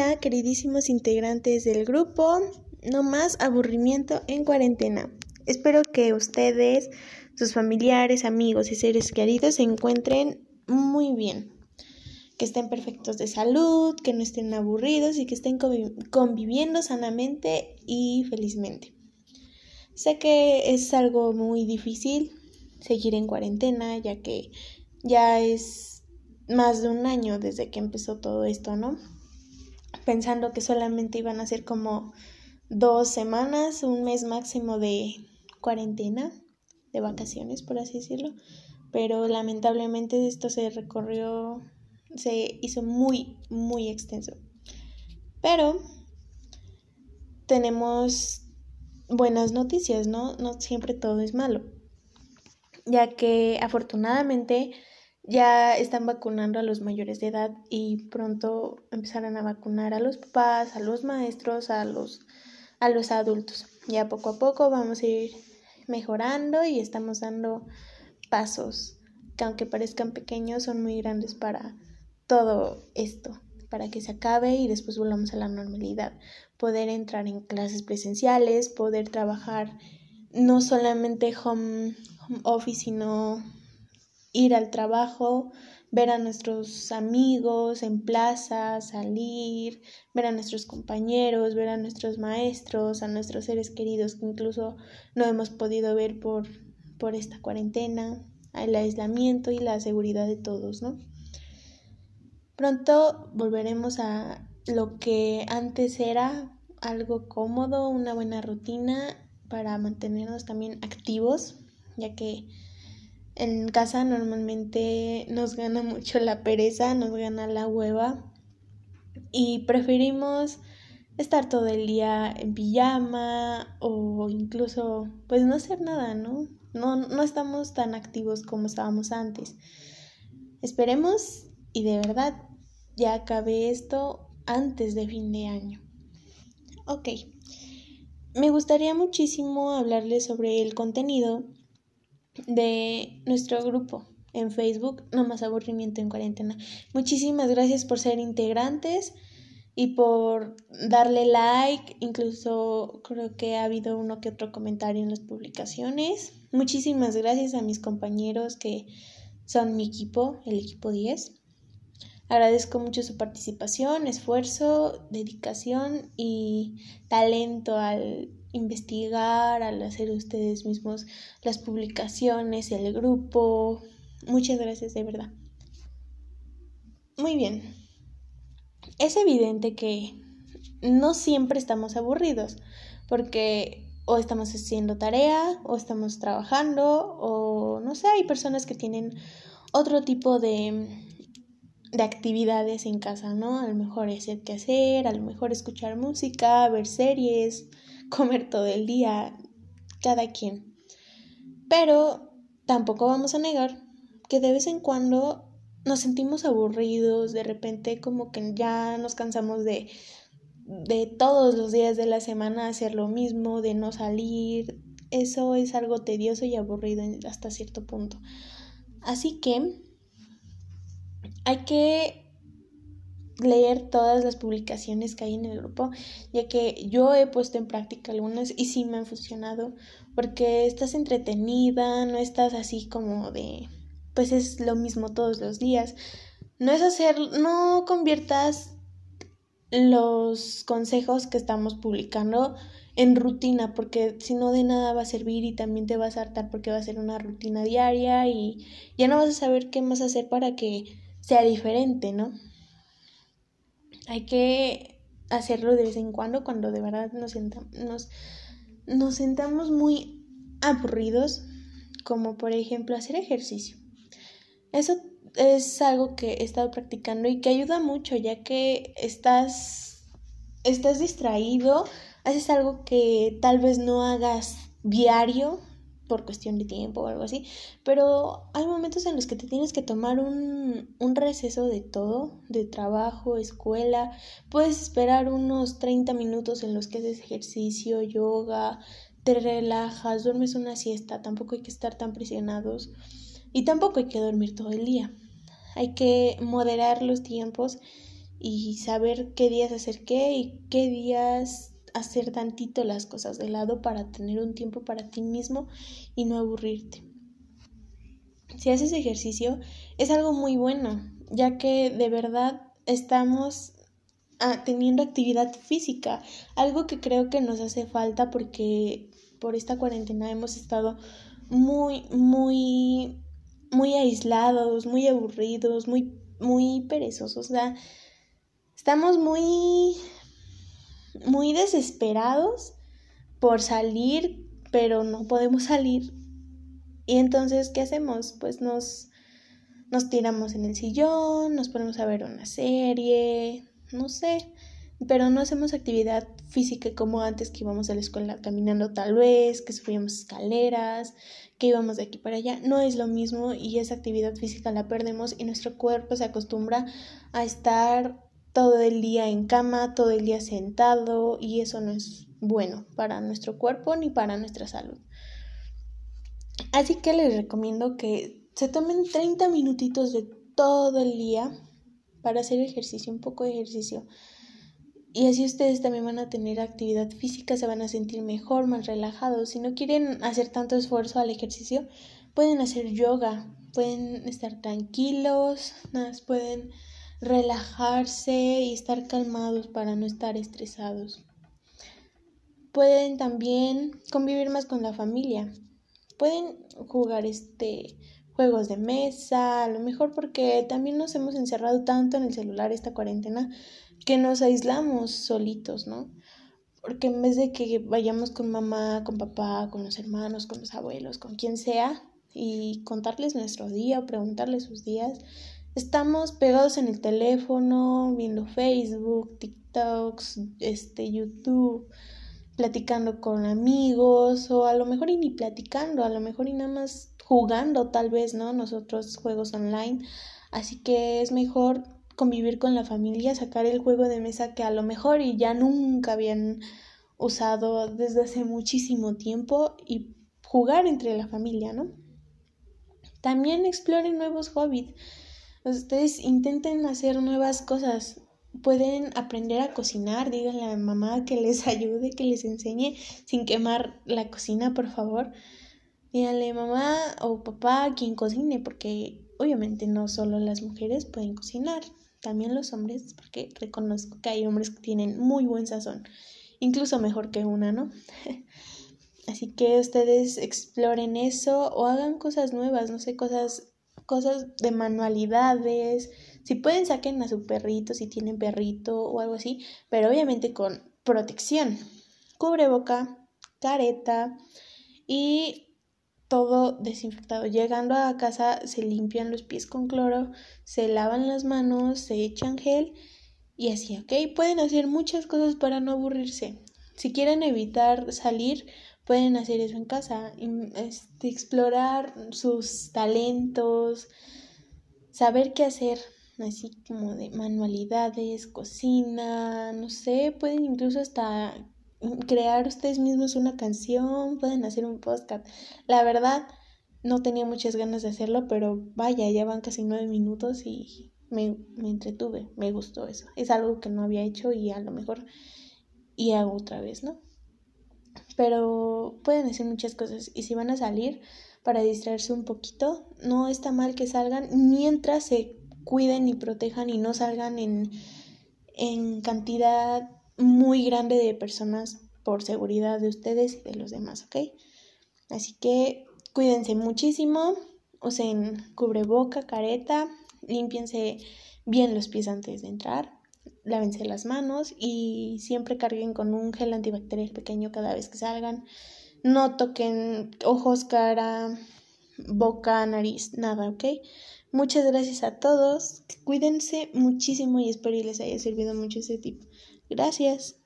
Hola, queridísimos integrantes del grupo. No más aburrimiento en cuarentena. Espero que ustedes, sus familiares, amigos y seres queridos se encuentren muy bien. Que estén perfectos de salud, que no estén aburridos y que estén convi- conviviendo sanamente y felizmente. Sé que es algo muy difícil seguir en cuarentena, ya que ya es más de un año desde que empezó todo esto, ¿no? Pensando que solamente iban a ser como dos semanas, un mes máximo de cuarentena, de vacaciones, por así decirlo. Pero lamentablemente esto se recorrió, se hizo muy, muy extenso. Pero tenemos buenas noticias, ¿no? No siempre todo es malo. Ya que afortunadamente ya están vacunando a los mayores de edad y pronto empezarán a vacunar a los papás, a los maestros, a los, a los adultos. Ya poco a poco vamos a ir mejorando y estamos dando pasos que aunque parezcan pequeños son muy grandes para todo esto, para que se acabe y después volvamos a la normalidad. Poder entrar en clases presenciales, poder trabajar no solamente home, home office, sino ir al trabajo, ver a nuestros amigos en plaza, salir, ver a nuestros compañeros, ver a nuestros maestros, a nuestros seres queridos que incluso no hemos podido ver por, por esta cuarentena, el aislamiento y la seguridad de todos, ¿no? Pronto volveremos a lo que antes era algo cómodo, una buena rutina para mantenernos también activos, ya que en casa normalmente nos gana mucho la pereza, nos gana la hueva y preferimos estar todo el día en pijama o incluso pues no hacer nada, ¿no? No, no estamos tan activos como estábamos antes. Esperemos y de verdad ya acabe esto antes de fin de año. Ok, me gustaría muchísimo hablarles sobre el contenido de nuestro grupo en Facebook, No Más Aburrimiento en Cuarentena. Muchísimas gracias por ser integrantes y por darle like, incluso creo que ha habido uno que otro comentario en las publicaciones. Muchísimas gracias a mis compañeros que son mi equipo, el equipo 10. Agradezco mucho su participación, esfuerzo, dedicación y talento al investigar, al hacer ustedes mismos las publicaciones, el grupo. Muchas gracias de verdad. Muy bien. Es evidente que no siempre estamos aburridos, porque o estamos haciendo tarea, o estamos trabajando, o no sé, hay personas que tienen otro tipo de, de actividades en casa, ¿no? A lo mejor hacer qué hacer, a lo mejor escuchar música, ver series, comer todo el día, cada quien. Pero tampoco vamos a negar que de vez en cuando nos sentimos aburridos, de repente como que ya nos cansamos de, de todos los días de la semana hacer lo mismo, de no salir. Eso es algo tedioso y aburrido hasta cierto punto. Así que hay que leer todas las publicaciones que hay en el grupo, ya que yo he puesto en práctica algunas y sí me han funcionado, porque estás entretenida, no estás así como de, pues es lo mismo todos los días. No es hacer, no conviertas los consejos que estamos publicando en rutina, porque si no de nada va a servir y también te vas a hartar porque va a ser una rutina diaria y ya no vas a saber qué más hacer para que sea diferente, ¿no? Hay que hacerlo de vez en cuando, cuando de verdad nos, nos sentamos muy aburridos, como por ejemplo hacer ejercicio. Eso es algo que he estado practicando y que ayuda mucho, ya que estás, estás distraído, haces algo que tal vez no hagas diario por cuestión de tiempo o algo así, pero hay momentos en los que te tienes que tomar un, un receso de todo, de trabajo, escuela, puedes esperar unos 30 minutos en los que haces ejercicio, yoga, te relajas, duermes una siesta, tampoco hay que estar tan presionados y tampoco hay que dormir todo el día. Hay que moderar los tiempos y saber qué días hacer qué y qué días hacer tantito las cosas de lado para tener un tiempo para ti mismo y no aburrirte. Si haces ejercicio es algo muy bueno, ya que de verdad estamos ah, teniendo actividad física, algo que creo que nos hace falta porque por esta cuarentena hemos estado muy, muy, muy aislados, muy aburridos, muy, muy perezosos. O sea, estamos muy muy desesperados por salir, pero no podemos salir. Y entonces, ¿qué hacemos? Pues nos, nos tiramos en el sillón, nos ponemos a ver una serie, no sé, pero no hacemos actividad física como antes que íbamos a la escuela caminando tal vez, que subíamos escaleras, que íbamos de aquí para allá. No es lo mismo y esa actividad física la perdemos y nuestro cuerpo se acostumbra a estar todo el día en cama, todo el día sentado y eso no es bueno para nuestro cuerpo ni para nuestra salud. Así que les recomiendo que se tomen 30 minutitos de todo el día para hacer ejercicio, un poco de ejercicio. Y así ustedes también van a tener actividad física, se van a sentir mejor, más relajados. Si no quieren hacer tanto esfuerzo al ejercicio, pueden hacer yoga, pueden estar tranquilos, pueden relajarse y estar calmados para no estar estresados. Pueden también convivir más con la familia. Pueden jugar este juegos de mesa, a lo mejor porque también nos hemos encerrado tanto en el celular esta cuarentena que nos aislamos solitos, ¿no? Porque en vez de que vayamos con mamá, con papá, con los hermanos, con los abuelos, con quien sea, y contarles nuestro día o preguntarles sus días, Estamos pegados en el teléfono, viendo Facebook, TikToks, este, YouTube, platicando con amigos, o a lo mejor y ni platicando, a lo mejor y nada más jugando, tal vez, ¿no? Nosotros juegos online. Así que es mejor convivir con la familia, sacar el juego de mesa que a lo mejor y ya nunca habían usado desde hace muchísimo tiempo y jugar entre la familia, ¿no? También exploren nuevos hobbies. Ustedes intenten hacer nuevas cosas. Pueden aprender a cocinar, díganle a mamá que les ayude, que les enseñe sin quemar la cocina, por favor. Díganle mamá o papá quien cocine, porque obviamente no solo las mujeres pueden cocinar, también los hombres, porque reconozco que hay hombres que tienen muy buen sazón, incluso mejor que una, ¿no? Así que ustedes exploren eso o hagan cosas nuevas, no sé, cosas cosas de manualidades. Si pueden, saquen a su perrito, si tienen perrito o algo así, pero obviamente con protección. Cubreboca, careta y todo desinfectado. Llegando a casa se limpian los pies con cloro, se lavan las manos, se echan gel y así, ¿ok? Pueden hacer muchas cosas para no aburrirse. Si quieren evitar salir, pueden hacer eso en casa, este, explorar sus talentos, saber qué hacer, así como de manualidades, cocina, no sé, pueden incluso hasta crear ustedes mismos una canción, pueden hacer un podcast. La verdad, no tenía muchas ganas de hacerlo, pero vaya, ya van casi nueve minutos y me, me entretuve, me gustó eso. Es algo que no había hecho y a lo mejor y hago otra vez, ¿no? Pero pueden hacer muchas cosas y si van a salir para distraerse un poquito, no está mal que salgan mientras se cuiden y protejan y no salgan en, en cantidad muy grande de personas por seguridad de ustedes y de los demás, ¿ok? Así que cuídense muchísimo, usen cubreboca, careta, límpiense bien los pies antes de entrar lávense las manos y siempre carguen con un gel antibacterial pequeño cada vez que salgan. No toquen ojos, cara, boca, nariz, nada, ¿ok? Muchas gracias a todos. Cuídense muchísimo y espero que les haya servido mucho ese tip. Gracias.